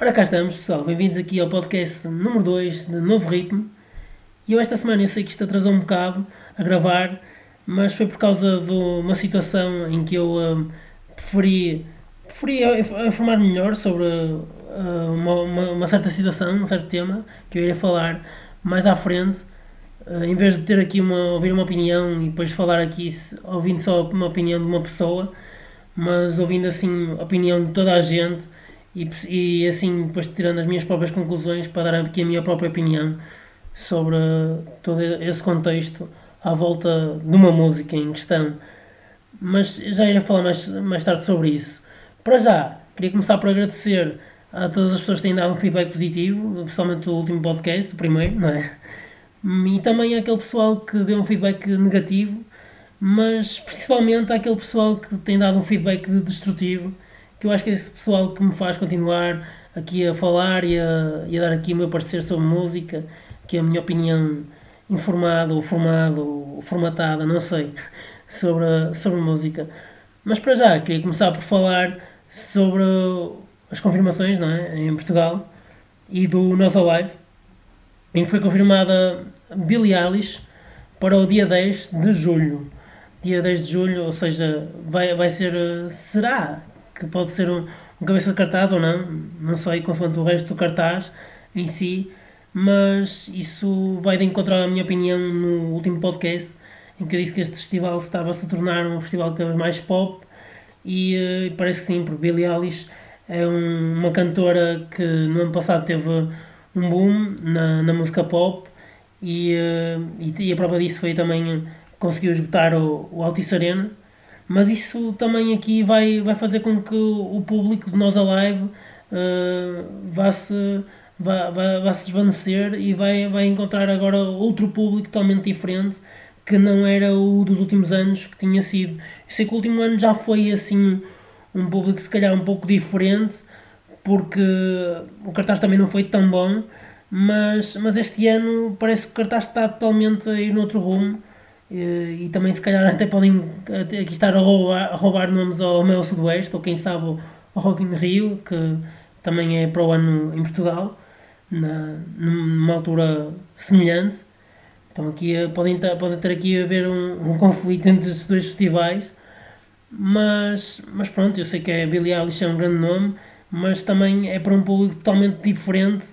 Ora cá estamos pessoal, bem-vindos aqui ao podcast número 2 de Novo Ritmo. E eu esta semana eu sei que isto atrasou um bocado a gravar, mas foi por causa de uma situação em que eu uh, preferi, preferi informar melhor sobre uh, uma, uma, uma, certa situação, um certo tema que eu iria falar mais à frente. Uh, em vez de ter aqui uma, ouvir uma opinião e depois falar aqui ouvindo só uma opinião de uma pessoa, mas ouvindo assim a opinião de toda a gente e, e assim depois tirando as minhas próprias conclusões para dar aqui a minha própria opinião sobre todo esse contexto à volta de uma música em questão. Mas já irei falar mais, mais tarde sobre isso. Para já, queria começar por agradecer a todas as pessoas que têm dado um feedback positivo, principalmente do último podcast, do primeiro, não é? E também aquele pessoal que deu um feedback negativo, mas principalmente aquele pessoal que tem dado um feedback destrutivo que eu acho que é esse pessoal que me faz continuar aqui a falar e a, e a dar aqui o meu parecer sobre música, que é a minha opinião informada ou formada ou formatada, não sei, sobre, sobre música. Mas para já, queria começar por falar sobre as confirmações não é? em Portugal e do Nossa Live, em que foi confirmada Billie Eilish para o dia 10 de julho. Dia 10 de julho, ou seja, vai, vai ser. Será que pode ser um, um cabeça de cartaz ou não, não sei, consoante o resto do cartaz em si, mas isso vai de encontrar a minha opinião no último podcast, em que eu disse que este festival estava a tornar um festival cada vez mais pop, e uh, parece que sim, porque Billie Eilish é um, uma cantora que no ano passado teve um boom na, na música pop, e, uh, e, e, a prova disso foi também conseguiu esgotar o, o Altice Arena, mas isso também aqui vai, vai fazer com que o público de Nós Alive uh, vá se vá, vá, vá se desvanecer e vai, vai encontrar agora outro público totalmente diferente que não era o dos últimos anos que tinha sido. Eu sei que o último ano já foi assim um público se calhar um pouco diferente porque o cartaz também não foi tão bom, mas, mas este ano parece que o cartaz está totalmente a ir noutro rumo e, também se calhar até podem aqui estar a roubar, a roubar nomes ao Mel Sudoeste ou quem sabe ao Rock in Rio, que também é para o ano em Portugal, na, numa altura semelhante. Então aqui eh, podem ter, podem ter aqui a haver um, um conflito entre estes dois festivais, mas, mas pronto, eu sei que é Billie Eilish é um grande nome, mas também é para um público totalmente diferente,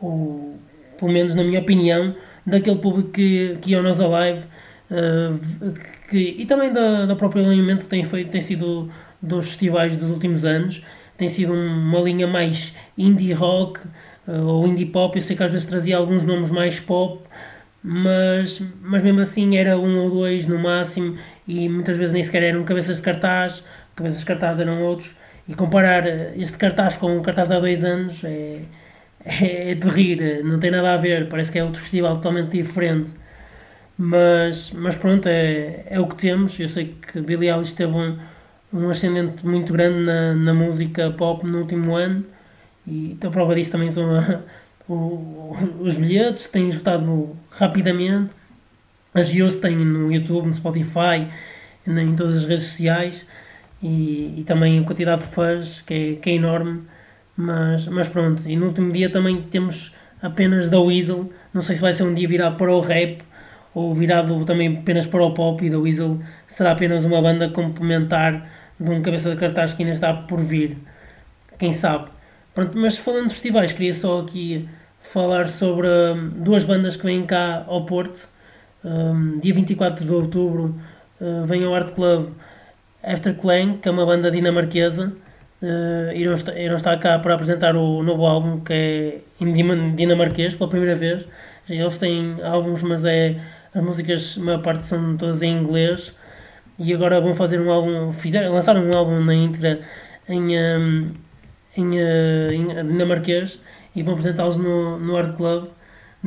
ou pelo menos na minha opinião, daquele público que, que ia ao Nossa Live Uh, que, e também da, da própria alinhamento que tem, feito, tem sido dos festivais dos últimos anos. Tem sido uma linha mais indie rock uh, ou indie pop. Eu sei que às vezes trazia alguns nomes mais pop, mas, mas mesmo assim era um ou dois no máximo e muitas vezes nem sequer eram cabeças de cartaz, cabeças de cartaz eram outros. E comparar este cartaz com o cartaz de há dois anos é, é de rir, não tem nada a ver, parece que é outro festival totalmente diferente. Mas, mas pronto, é, é o que temos. Eu sei que Billie Eilish teve um, um ascendente muito grande na, na música pop no último ano e a prova disso também são o, os bilhetes, têm esgotado rapidamente. As views têm no YouTube, no Spotify, em todas as redes sociais e, e também a quantidade de fãs que é, que é enorme. Mas, mas pronto, e no último dia também temos apenas da Weasel. Não sei se vai ser um dia virado para o rap ou virado também apenas para o pop e da Weasel será apenas uma banda complementar de um cabeça de cartaz que ainda está por vir. Quem sabe? Pronto, mas falando de festivais, queria só aqui falar sobre um, duas bandas que vêm cá ao Porto. Um, dia 24 de outubro uh, vem ao Art Club After Clang, que é uma banda dinamarquesa. Uh, irão, estar, irão estar cá para apresentar o novo álbum que é em dinamarquês pela primeira vez. Eles têm álbuns, mas é as músicas, a maior parte são todas em inglês. E agora vão fazer um álbum, fizeram, lançaram um álbum na íntegra em, um, em, uh, em dinamarquês e vão apresentá-los no, no Art Club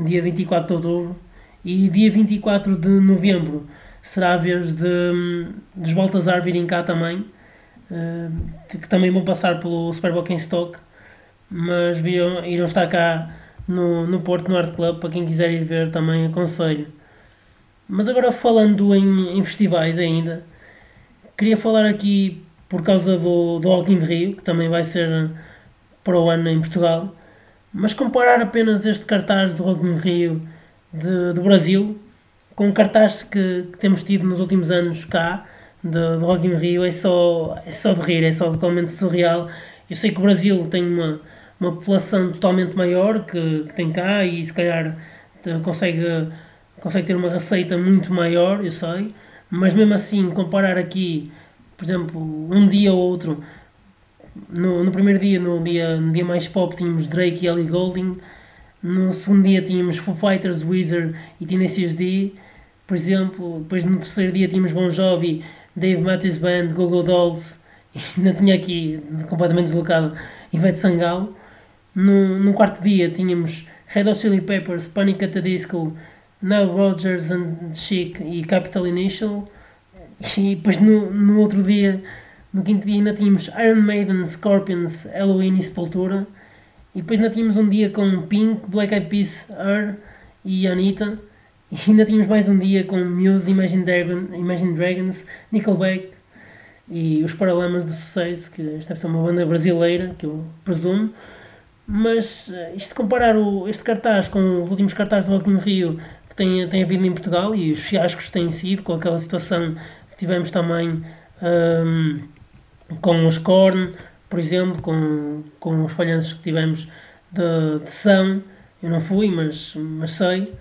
dia 24 de outubro. E dia 24 de novembro será a vez de, hum, dos Baltazar virem cá também, que também vão passar pelo Superbock em Stock, mas viram, irão estar cá no, no Porto, no Art Club, para quem quiser ir ver também aconselho. Mas agora falando em, em festivais ainda, queria falar aqui por causa do, do Rock in Rio, que também vai ser para o ano em Portugal. Mas comparar apenas este cartaz do Rock in Rio de, do Brasil com o cartaz que, que, temos tido nos últimos anos cá, do, do Rock in Rio, é só, é só de rir, é só totalmente surreal. Eu sei que o Brasil tem uma, uma população totalmente maior que, que tem cá e se calhar consegue, consegue ter uma receita muito maior, eu sei, mas mesmo assim, comparar aqui, por exemplo, um dia ou outro, no, no primeiro dia, no dia, no dia mais pop, tínhamos Drake e Ellie Goulding, no segundo dia tínhamos Foo Fighters, Wizard e Tenacious D, por exemplo, depois no terceiro dia tínhamos Bon Jovi, Dave Matthews Band, Google Dolls, e ainda tinha aqui, completamente deslocado, Ivete Sangalo. No, no quarto dia tínhamos Red Hot Chili Peppers, Panic at the Disco, Nile Rodgers and Chic e Capital Initial. E depois no, no outro dia, no quinto dia, ainda tínhamos Iron Maiden, Scorpions, Halloween e Sepultura. E depois ainda tínhamos um dia com Pink, Black Eyed Peas, Her e Anita. E ainda tínhamos mais um dia com Muse, Imagine, Dragon, Imagine Dragons, Nickelback e os Paralamas do Sucesso, que esta deve ser uma banda brasileira, que eu presumo. Mas eh, isto comparar o, este cartaz com os últimos cartazes do Rock in Rio tem, tem havido em Portugal e os fiascos têm sido, com aquela situação que tivemos também um, com os Korn, por exemplo, com, com os falhanços que tivemos de, de São, eu não fui, mas, mas sei.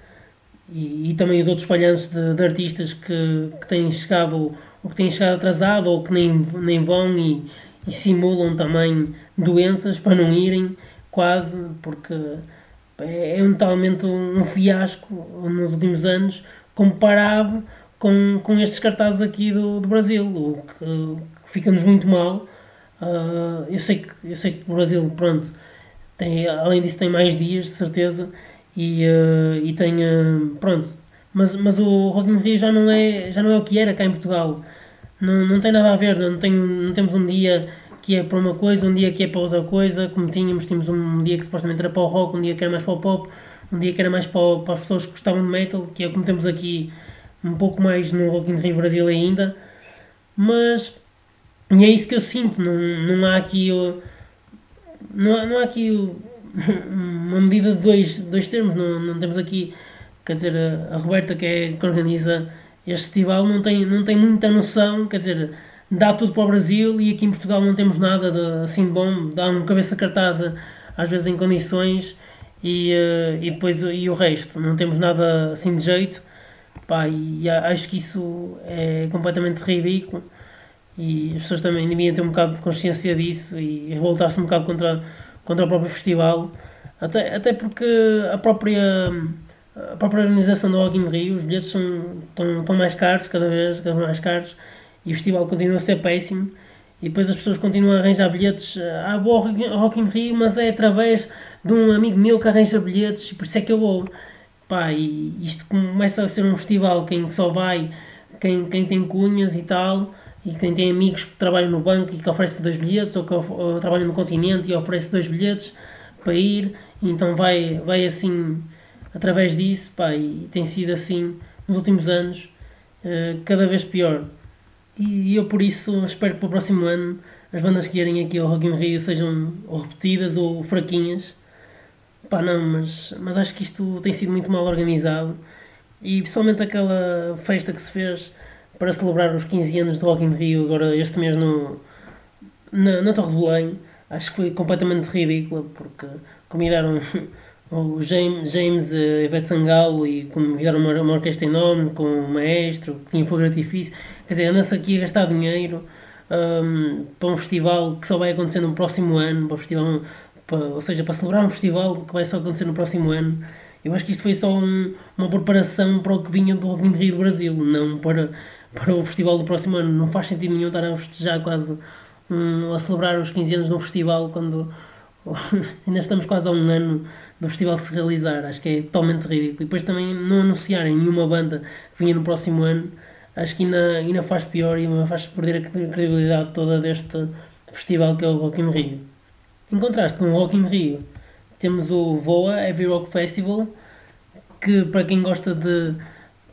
E, e também os outros falhanços de, de, artistas que, que têm chegado ou que têm chegado atrasado ou que nem, nem vão e, e simulam também doenças para não irem quase porque é, é um, totalmente um fiasco nos últimos anos comparado com, com estes cartazes aqui do, do Brasil, o que, que fica-nos muito mal. Uh, eu, sei que, eu sei que o Brasil, pronto, tem, além disso tem mais dias, de certeza, e, uh, e tem, uh, pronto, mas, mas o Rock in Rio já não, é, já não é o que era cá em Portugal. Não, não tem nada a ver, não, tem, não temos um dia que é para uma coisa, um dia que é para outra coisa, como tínhamos, tínhamos um dia que supostamente era para o rock, um dia que era mais para o pop, um dia que era mais para, para as pessoas que gostavam de metal, que é como temos aqui um pouco mais no Rock in Rio Brasil ainda, mas e é isso que eu sinto, não, não há aqui não, não há aqui uma medida de dois, dois termos. Não, não temos aqui, quer dizer, a, a Roberta, que é que organiza este festival, não tem, não tem muita noção, quer dizer, dá tudo para o Brasil e aqui em Portugal não temos nada de, assim bom, dá uma cabeça cartaz às vezes em condições e, uh, e depois e o resto, não temos nada assim de jeito. Pá, e acho que isso é completamente ridículo. E as pessoas também deviam ter um bocado de consciência disso e revoltar-se um bocado contra contra o próprio festival, até, até porque a própria, a própria organização do Rock in Rio, os bilhetes são, estão, estão mais caros, cada vez, cada vez mais caros, e o festival continua a ser péssimo, e depois as pessoas continuam a arranjar bilhetes, ah, vou ao Rock in Rio, mas é através de um amigo meu que arranja bilhetes, por isso é que eu vou. Pá, e isto começa a ser um festival quem só vai quem, quem tem cunhas e tal, e quem tem amigos que trabalham no banco e que oferecem dois bilhetes, ou que trabalham no continente e oferece dois bilhetes para ir, então vai, vai assim através disso, pá, e tem sido assim nos últimos anos, uh, cada vez pior. E eu por isso espero que para o próximo ano as bandas que irem aqui ao Rock in Rio sejam ou repetidas ou fraquinhas. Pá, não, mas, mas acho que isto tem sido muito mal organizado. E principalmente aquela festa que se fez para celebrar os 15 anos do Rock in Rio, agora este mês no, na, na Torre do Belém. Acho que foi completamente ridícula, porque convidaram o James, James uh, Ivete Sangalo e convidaram uma, uma orquestra enorme com um maestro, que tinha fogo de artifício. Quer dizer, anda-se aqui a gastar dinheiro um, para um festival que só vai acontecer no próximo ano, para o festival, para, ou seja, para celebrar um festival que vai só acontecer no próximo ano. Eu acho que isto foi só um, uma preparação para o que vinha do Rock in Rio do Brasil, não para para o festival do próximo ano. Não faz sentido nenhum estar a festejar quase, um, a celebrar os 15 anos de um festival quando ainda estamos quase a um ano do festival se realizar. Acho que é totalmente ridículo. E depois também não anunciarem nenhuma banda que vinha no próximo ano, acho que ainda, ainda faz pior e ainda faz perder a credibilidade toda deste festival que é o Rock in Rio. Em contraste com o Rock in Rio, temos o VOA Heavy Rock Festival, que para quem gosta de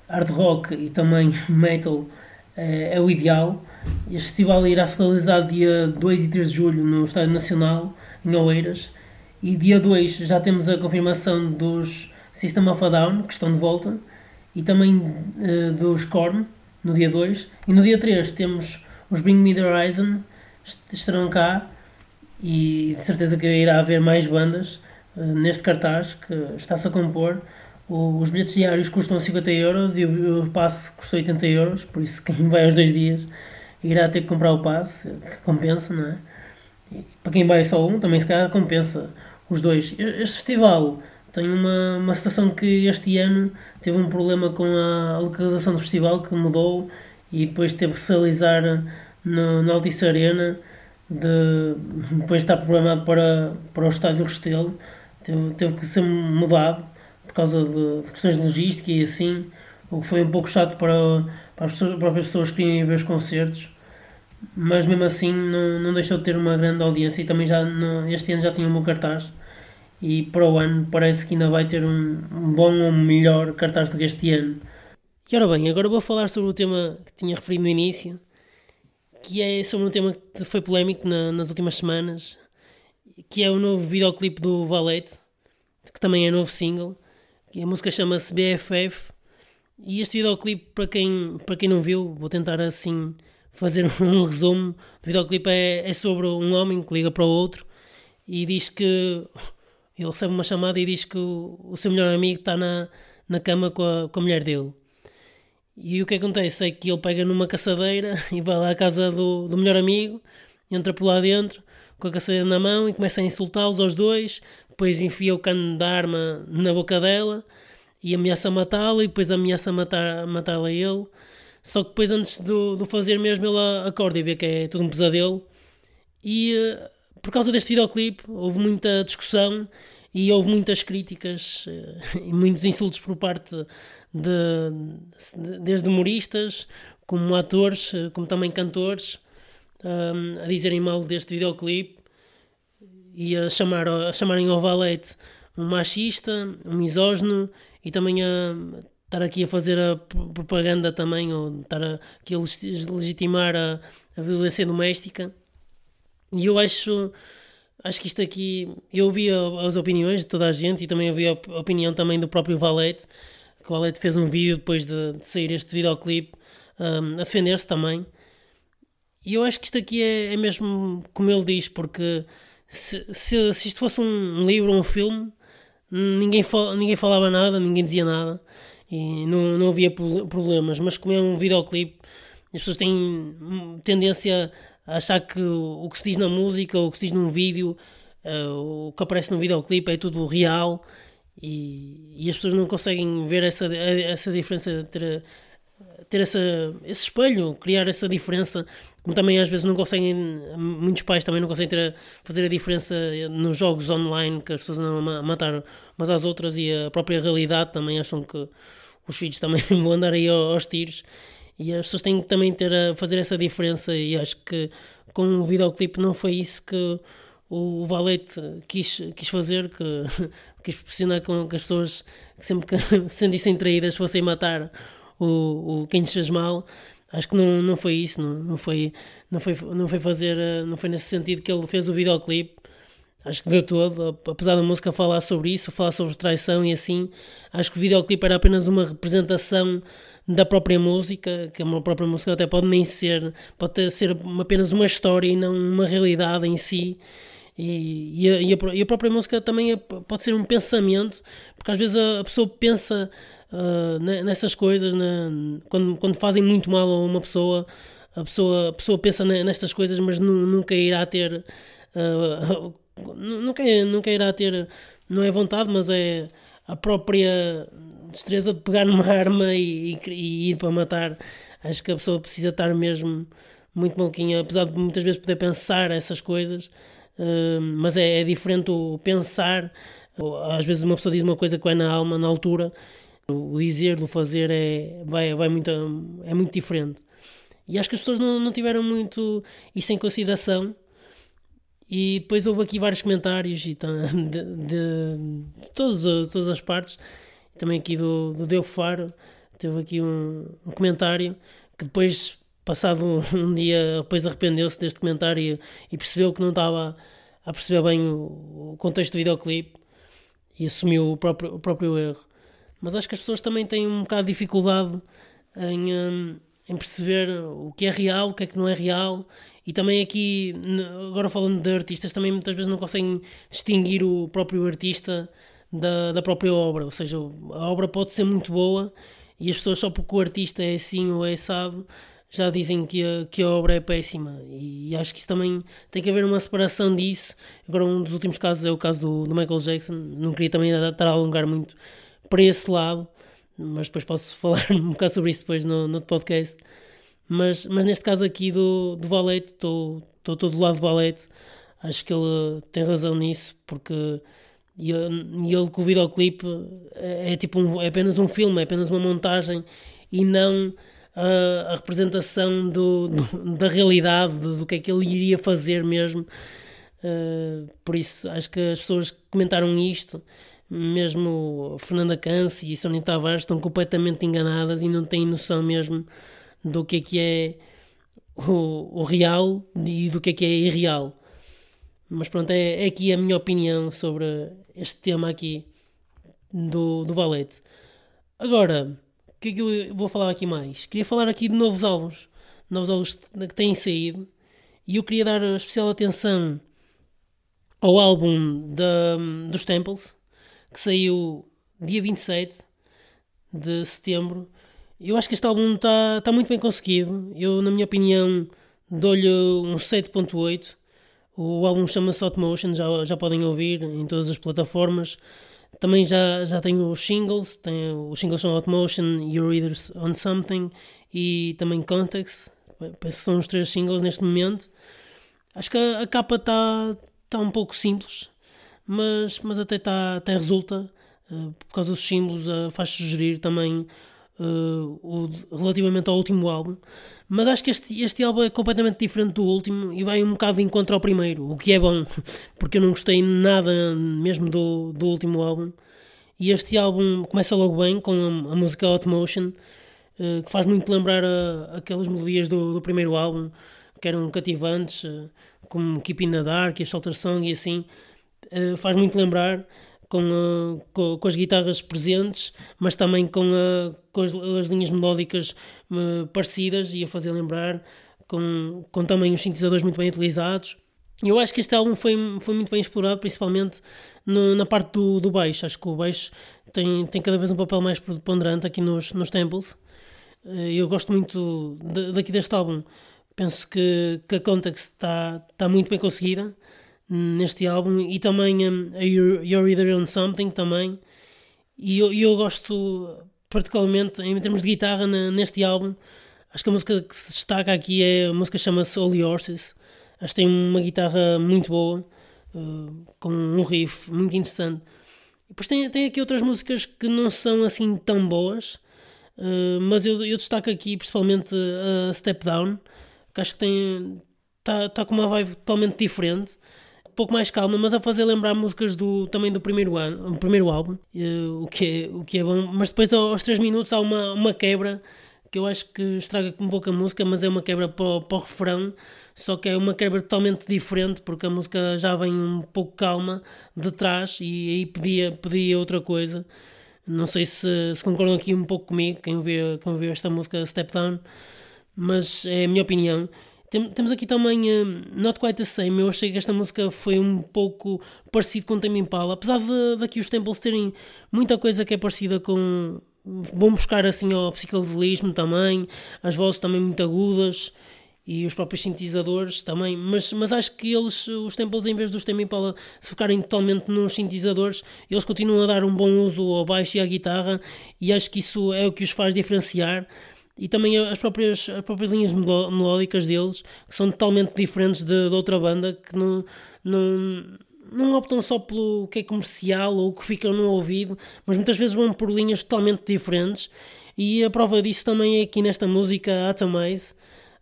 hard rock e também metal é, é o ideal. Este festival irá se realizar dia 2 e 3 de julho no Estádio Nacional, em Oeiras. E dia 2 já temos a confirmação dos System of a Down, que estão de volta, e também uh, dos Korn, no dia 2. E no dia 3 temos os Bring Me The Horizon, estarão cá, e de certeza que irá haver mais bandas uh, neste cartaz que está-se a compor. O, os bilhetes diários custam 50 euros e o, o passe custa 80 euros, por isso quem vai aos dois dias irá ter que comprar o passe, que compensa, não é? E para quem vai só um, também se calhar compensa os dois. Este festival tem uma, uma situação que este ano teve um problema com a localização do festival que mudou e depois teve que se realizar no, na Altice Arena de, depois de estar programado para, para o estádio Restelo. Teve, teve que ser mudado por causa de, de, questões de logística e assim o que foi um pouco chato para, para as próprias pessoas que queriam ver os concertos. Mas mesmo assim não, não deixou de ter uma grande audiência e também já no, este ano já tinha um bom cartaz e para o ano parece que ainda vai ter um, bom ou melhor cartaz do que este ano. E ora bem, agora vou falar sobre o tema que tinha referido no início, que é sobre um tema que foi polémico na, nas últimas semanas, que é o novo videoclipe do Valete, que também é novo single, que a música chama-se BFF, e este videoclipe, para quem, para quem não viu, vou tentar assim fazer um resumo. O videoclipe é, é sobre um homem que liga para o outro e diz que ele recebe uma chamada e diz que o, o seu melhor amigo está na, na cama com a, com a mulher dele. E o que acontece é que ele pega numa caçadeira e vai lá à casa do, do melhor amigo, entra por lá dentro com a caçadeira na mão e começa a insultá-los aos dois, depois enfia o cano da arma na boca dela e ameaça matá-la e depois ameaça matar, matá-la ele. Só que depois, antes do, do fazer mesmo, ele acorda e vê que é tudo um pesadelo. E uh, por causa deste videoclipe, houve muita discussão e houve muitas críticas uh, e muitos insultos por parte de, de, desde humoristas, como atores, uh, como também cantores, a dizerem mal deste videoclipe e a, chamar, a chamarem ao valete um machista, um misógino e também a estar aqui a fazer a propaganda também, ou estar a, aqui a legitimar a, a violência doméstica. E eu acho, acho que isto aqui, eu ouvi as opiniões de toda a gente e também ouvi a opinião também do próprio Valete, que o Valete fez um vídeo depois de, de sair este videoclipe um, a defender-se também. E eu acho que isto aqui é, é mesmo como ele diz, porque se, se, se isto fosse um livro ou um filme, ninguém, fal, ninguém falava nada, ninguém dizia nada e não, não havia problemas. Mas como é um videoclipe, as pessoas têm tendência achar que o, que se diz na música o que se diz num vídeo, uh, o que aparece no videoclipe é tudo real e, e as pessoas não conseguem ver essa, essa diferença, ter, ter essa, esse espelho, criar essa diferença. Como também às vezes não conseguem, muitos pais também não conseguem ter, fazer a diferença nos jogos online que as pessoas andam a matar umas às outras e a própria realidade também acham que os filhos também vão andar aí aos tiros e as pessoas têm que também ter a fazer essa diferença e acho que com o videoclipe não foi isso que o Valete quis, quis fazer, que quis proporcionar com que as pessoas que sempre que se sentissem traídas fossem matar o, o quem lhes fez mal. Acho que não, não foi isso, não, não, foi, não, foi, não foi fazer, não foi nesse sentido que ele fez o videoclipe Acho que deu todo, apesar da música falar sobre isso, falar sobre traição e assim, acho que o videoclipe era apenas uma representação da própria música, que a própria música até pode nem ser, pode ser apenas uma história e não uma realidade em si. E, e, a, e, a, e a, própria música também é, pode ser um pensamento, porque às vezes a, a pessoa pensa uh, nessas coisas, na, quando, quando fazem muito mal a uma pessoa, a pessoa, a pessoa pensa nestas coisas, mas nunca irá ter. Uh, nunca, nunca irá ter, não é vontade, mas é a própria destreza de pegar numa arma e, e, e, ir para matar. Acho que a pessoa precisa estar mesmo muito maluquinha, apesar de muitas vezes poder pensar essas coisas, uh, mas é, é, diferente o pensar. Às vezes uma pessoa diz uma coisa que vai na alma, na altura, o dizer, o fazer é, vai, vai muito, é muito diferente. E acho que as pessoas não, não tiveram muito isso em consideração e depois houve aqui vários comentários de, de, de, de todas, todas as partes, também aqui do, do Deu Faro, teve aqui um, um comentário que depois, passado um, dia, depois arrependeu-se deste comentário e, e, percebeu que não estava a perceber bem o, o contexto do videoclipe e assumiu o próprio, o próprio erro. Mas acho que as pessoas também têm um bocado de dificuldade em, hum, em perceber o que é real, o que é que não é real. E também aqui, agora falando de artistas, também muitas vezes não conseguem distinguir o próprio artista da, da própria obra. Ou seja, a obra pode ser muito boa e as pessoas, só porque o artista é assim ou é assado, já dizem que a, que a obra é péssima. E acho que isso também tem que haver uma separação disso. Agora, um dos últimos casos é o caso do, do Michael Jackson. Não queria também estar a alongar muito para esse lado, mas depois posso falar um bocado sobre isso depois no, no podcast. Mas, mas neste caso aqui do, do Valete, estou do lado do Valete. Acho que ele tem razão nisso, porque e ele com o videoclipe é, é tipo um, é apenas um filme, é apenas uma montagem e não a, a representação do, do, da realidade, do, do, que é que ele iria fazer mesmo. Uh, por isso acho que as pessoas que comentaram isto, mesmo Fernanda Câncio e Sonia Tavares, estão completamente enganadas e não têm noção mesmo do que é que é o, o real e do que é que é irreal. Mas pronto, é, é aqui a minha opinião sobre este tema aqui do, do Valete. Agora, o que é que eu vou falar aqui mais? Queria falar aqui de novos álbuns, novos álbuns que têm saído, e eu queria dar especial atenção ao álbum da, dos Temples, que saiu dia 27 de setembro. Eu acho que este álbum está tá muito bem conseguido. Eu, na minha opinião, dou-lhe um 7.8 o álbum chama-se Hot Motion, já, já podem ouvir em todas as plataformas. Também já, já tenho os singles, tem, os singles são Hot Motion, Your Readers on Something e também Context. Penso que são os três singles neste momento. Acho que a, a capa está tá um pouco simples, mas, mas até, tá, até resulta. Uh, por causa dos símbolos, uh, faz sugerir também uh, o, relativamente ao último álbum. Mas acho que este, este álbum é completamente diferente do último e vai um bocado de encontro ao primeiro, o que é bom, porque eu não gostei nada mesmo do, do último álbum. E este álbum começa logo bem com a, a música Hot Motion, uh, que faz muito lembrar a, aquelas melodias do, do primeiro álbum, que eram cativantes, uh, como Keep in the Dark e Shelter Song e assim. Faz muito lembrar com, uh, com, com, as guitarras presentes, mas também com, uh, com as, as, linhas melódicas uh, parecidas e a fazer lembrar, com, com também os sintetizadores muito bem utilizados. Eu acho que este álbum foi, foi muito bem explorado, principalmente no, na parte do, do baixo. Acho que o baixo tem, tem cada vez um papel mais preponderante aqui nos, nos temples. Eu gosto muito daqui deste álbum. Penso que, que a Context está, está muito bem conseguida neste álbum e também um, a You're Either on Something também. E eu, eu gosto particularmente em termos de guitarra na, neste álbum acho que a música que se destaca aqui é a música chama-se Holy Horses acho que tem uma guitarra muito boa uh, com um riff muito interessante. E depois tem, tem aqui outras músicas que não são assim tão boas uh, mas eu, eu destaco aqui principalmente a Step Down que acho que tem está tá com uma vibe totalmente diferente pouco mais calma, mas a fazer lembrar músicas do, também do primeiro, ano, primeiro álbum, uh, o, que é, o que é bom. Mas depois, aos 3 minutos, há uma, uma quebra que eu acho que estraga um pouco a música, mas é uma quebra para, para o refrão. Só que é uma quebra totalmente diferente, porque a música já vem um pouco calma de trás e aí pedia, pedia outra coisa. Não sei se, se concordam aqui um pouco comigo, quem ouviu, quem ouviu esta música Step Down, mas é a minha opinião. Tem, temos aqui também uh, Not Quite the Same. Eu achei que esta música foi um pouco parecido com Tame Impala, apesar de daqui os Temples terem muita coisa que é parecida com. Vão buscar assim ao psicodelismo também, as vozes também muito agudas e os próprios sintetizadores também, mas, mas acho que eles, os Temples, em vez dos Tame Impala se focarem totalmente nos sintetizadores, eles continuam a dar um bom uso ao baixo e à guitarra e acho que isso é o que os faz diferenciar e também as próprias, as próprias linhas melódicas deles, que são totalmente diferentes de, de outra banda, que não, não, não optam só pelo que é comercial ou que fica no ouvido, mas muitas vezes vão por linhas totalmente diferentes. E a prova disso também é aqui nesta música Atomize.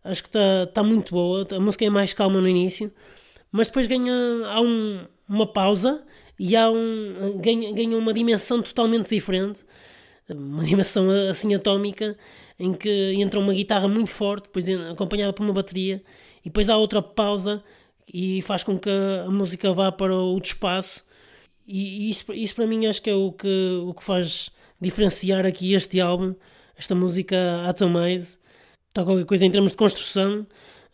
Acho que está tá muito boa. A música é mais calma no início, mas depois ganha há um, uma pausa e há um, ganha, ganha uma dimensão totalmente diferente. Uma dimensão assim atómica em que entra uma guitarra muito forte, depois acompanhada por uma bateria, e depois há outra pausa e faz com que a música vá para outro espaço. E isso, isso para mim acho que é o que, o que faz diferenciar aqui este álbum, esta música Atomize. Está qualquer coisa em termos de construção,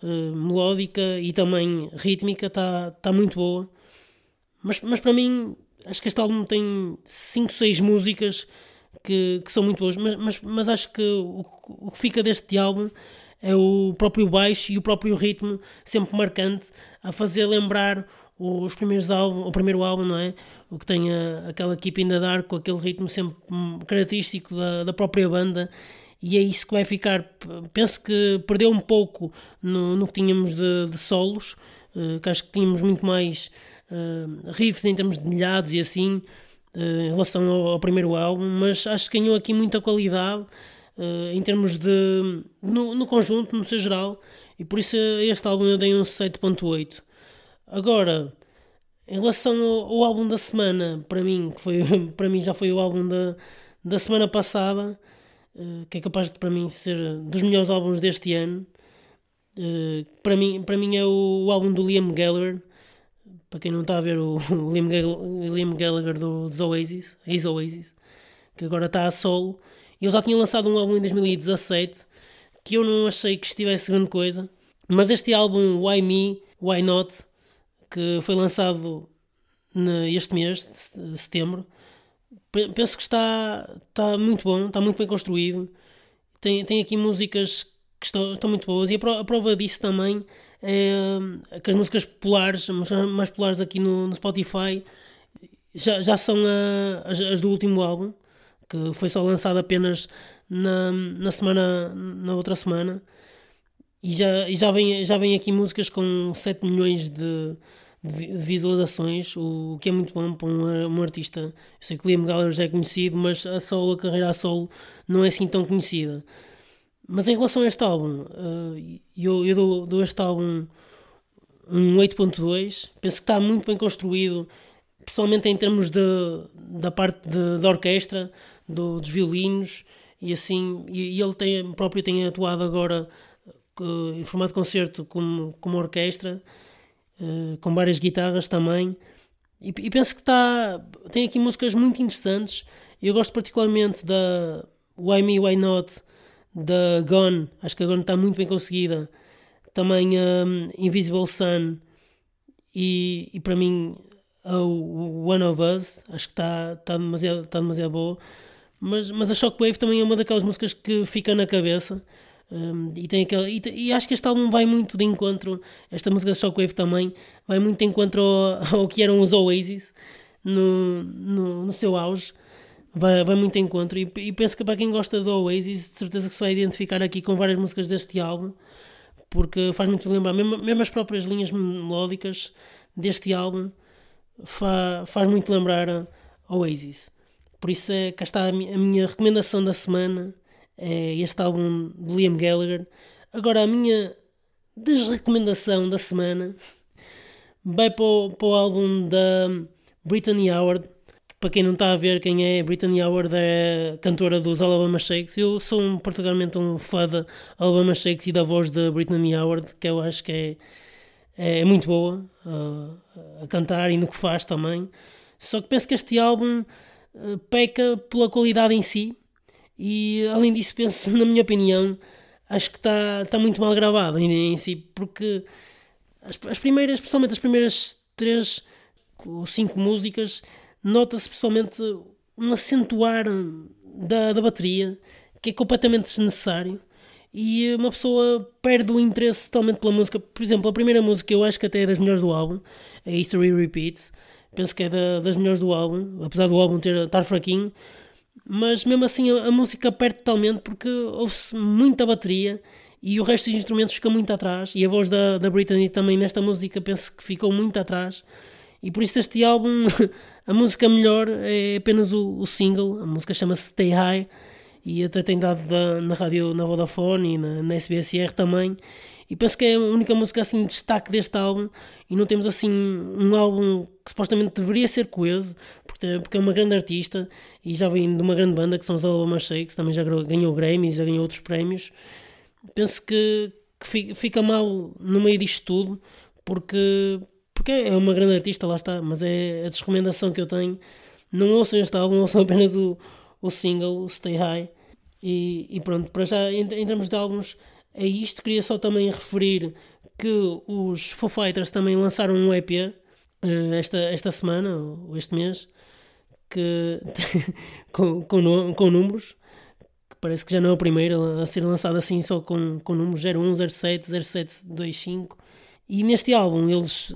uh, melódica e também rítmica, está, está muito boa. Mas, mas para mim, acho que este álbum tem 5, 6 músicas que, que são muito boas, mas, mas, mas acho que o, o que fica deste álbum é o próprio baixo e o próprio ritmo sempre marcante a fazer lembrar os primeiros álbuns, o primeiro álbum, não é? O que tem a, aquela equipe ainda dar com aquele ritmo sempre característico da, da própria banda e é isso que vai ficar. Penso que perdeu um pouco no, no que tínhamos de, de solos, uh, que acho que tínhamos muito mais uh, riffs em termos de milhados e assim, em relação ao, primeiro álbum, mas acho que ganhou aqui muita qualidade uh, em termos de. No, no, conjunto, no seu geral, e por isso este álbum eu dei um 7.8. Agora, em relação ao, ao, álbum da semana, para mim, que foi, para mim já foi o álbum da, da semana passada, que é capaz de para mim ser dos melhores álbuns deste ano. Para, mim, para mim é o, o, álbum do Liam Gallagher para quem não está a ver o, o Liam, Liam Gallagher dos Oasis, ex Oasis, que agora está a solo, ele já tinha lançado um álbum em 2017 que eu não achei que estivesse grande coisa, mas este álbum Why Me, Why Not, que foi lançado este mês de setembro, penso que está, está muito bom, está muito bem construído. Tem, tem aqui músicas que estão, estão muito boas, e a prova disso também é, que as músicas populares, mais populares aqui no, no Spotify, já, já são a, as, as, do último álbum, que foi só lançado apenas na, na semana, na outra semana. E já, e já, vem, já vem aqui músicas com 7 milhões de, de visualizações, o que é muito bom para um, um artista. Eu sei que Liam Gallagher já é conhecido, mas a solo, a carreira a solo, não é assim tão conhecida. Mas em relação a este álbum, uh, eu, eu dou, dou este álbum um 8.2. Penso que está muito bem construído, pessoalmente em termos de, da parte de, da orquestra, do, dos violinos e assim. E, e ele tem, próprio tem atuado agora uh, em formato de concerto como, como orquestra, uh, com várias guitarras também. E, e penso que está, tem aqui músicas muito interessantes. Eu gosto particularmente da Why Me, Why Not da Gone, acho que a Gone está muito bem conseguida. Também um, Invisible Sun e, e para mim o One of Us, acho que está tá demasiado, tá demasiado boa. Mas, mas a Shockwave também é uma daquelas músicas que fica na cabeça. Um, e, tem aquela, e, e, acho que este álbum vai muito de encontro, esta música de Shockwave também vai muito de encontro ao, ao que eram os Oasis no, no, no seu auge vai, vai muito em encontro. E, e, penso que para quem gosta do Oasis, de certeza que se vai identificar aqui com várias músicas deste álbum, porque faz muito lembrar, mesmo, mesmo as próprias linhas melódicas deste álbum, fa, faz muito lembrar Oasis. Por isso é cá está a minha, a minha recomendação da semana, é este álbum de Liam Gallagher. Agora a minha desrecomendação da semana vai para o, para o álbum da Brittany Howard para quem não está a ver quem é, Brittany Howard é cantora dos Alabama Shakes. Eu sou um, particularmente um fã da Alabama Shakes e da voz de Brittany Howard, que eu acho que é, é, é muito boa uh, a cantar e no que faz também. Só que penso que este álbum uh, peca pela qualidade em si e além disso penso, na minha opinião, acho que está tá muito mal gravado em, em si, porque as, as primeiras, principalmente as primeiras três ou cinco músicas nota-se pessoalmente um acentuar da, da bateria que é completamente desnecessário e uma pessoa perde o interesse totalmente pela música. Por exemplo, a primeira música eu acho que até é das melhores do álbum, a History Repeats. Penso que é da, das melhores do álbum, apesar do álbum ter, estar fraquinho. Mas mesmo assim a, a música perde totalmente porque ouve-se muita bateria e o resto dos instrumentos fica muito atrás. E a voz da, da Britney também nesta música penso que ficou muito atrás. E por isso este álbum A música melhor é apenas o, o single, a música chama-se Stay High e até tem dado da, na rádio na Vodafone e na, na SBSR também. E penso que é a única música assim de destaque deste álbum e não temos assim um álbum que supostamente deveria ser coeso, porque, porque é uma grande artista e já vem de uma grande banda que são os Alabama Shakes, também já ganhou Grammys, já ganhou outros prémios. Penso que, que fica mal no meio disto tudo, porque, porque é uma grande artista, lá está, mas é a desrecomendação que eu tenho. Não ouçam este álbum, ouçam apenas o, o single, o Stay High. E, e pronto, para já, em, em termos de álbuns, é isto. Queria só também referir que os Foo Fighters também lançaram um EP eh, esta, esta semana, ou este mês, que com, com, com números, que parece que já não é o primeiro a ser lançado assim só com, com números 01, 07, 0725. E neste álbum eles.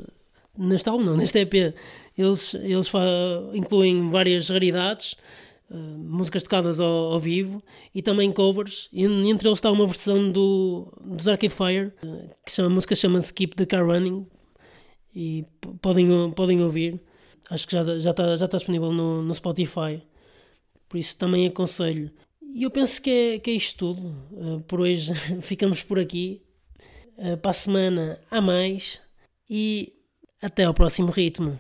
Neste álbum não, neste EP, eles, eles incluem várias raridades, uh, músicas tocadas ao, ao, vivo e também covers. E entre eles está uma versão do, dos Arcade Fire, uh, que chama, a música chama-se Keep the Car Running. E podem, podem ouvir. Acho que já, já, está, já está disponível no, no Spotify. Por isso também aconselho. E eu penso que é, que é isto tudo. Uh, por hoje ficamos por aqui. Para a semana há mais. E até ao próximo ritmo.